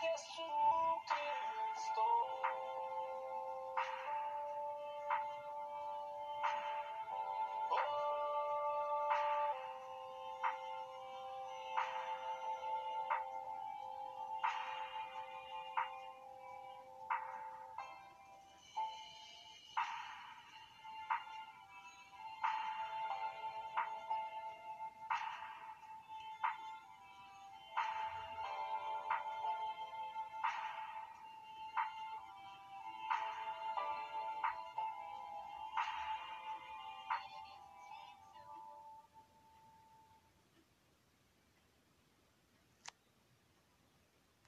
que su Cristo.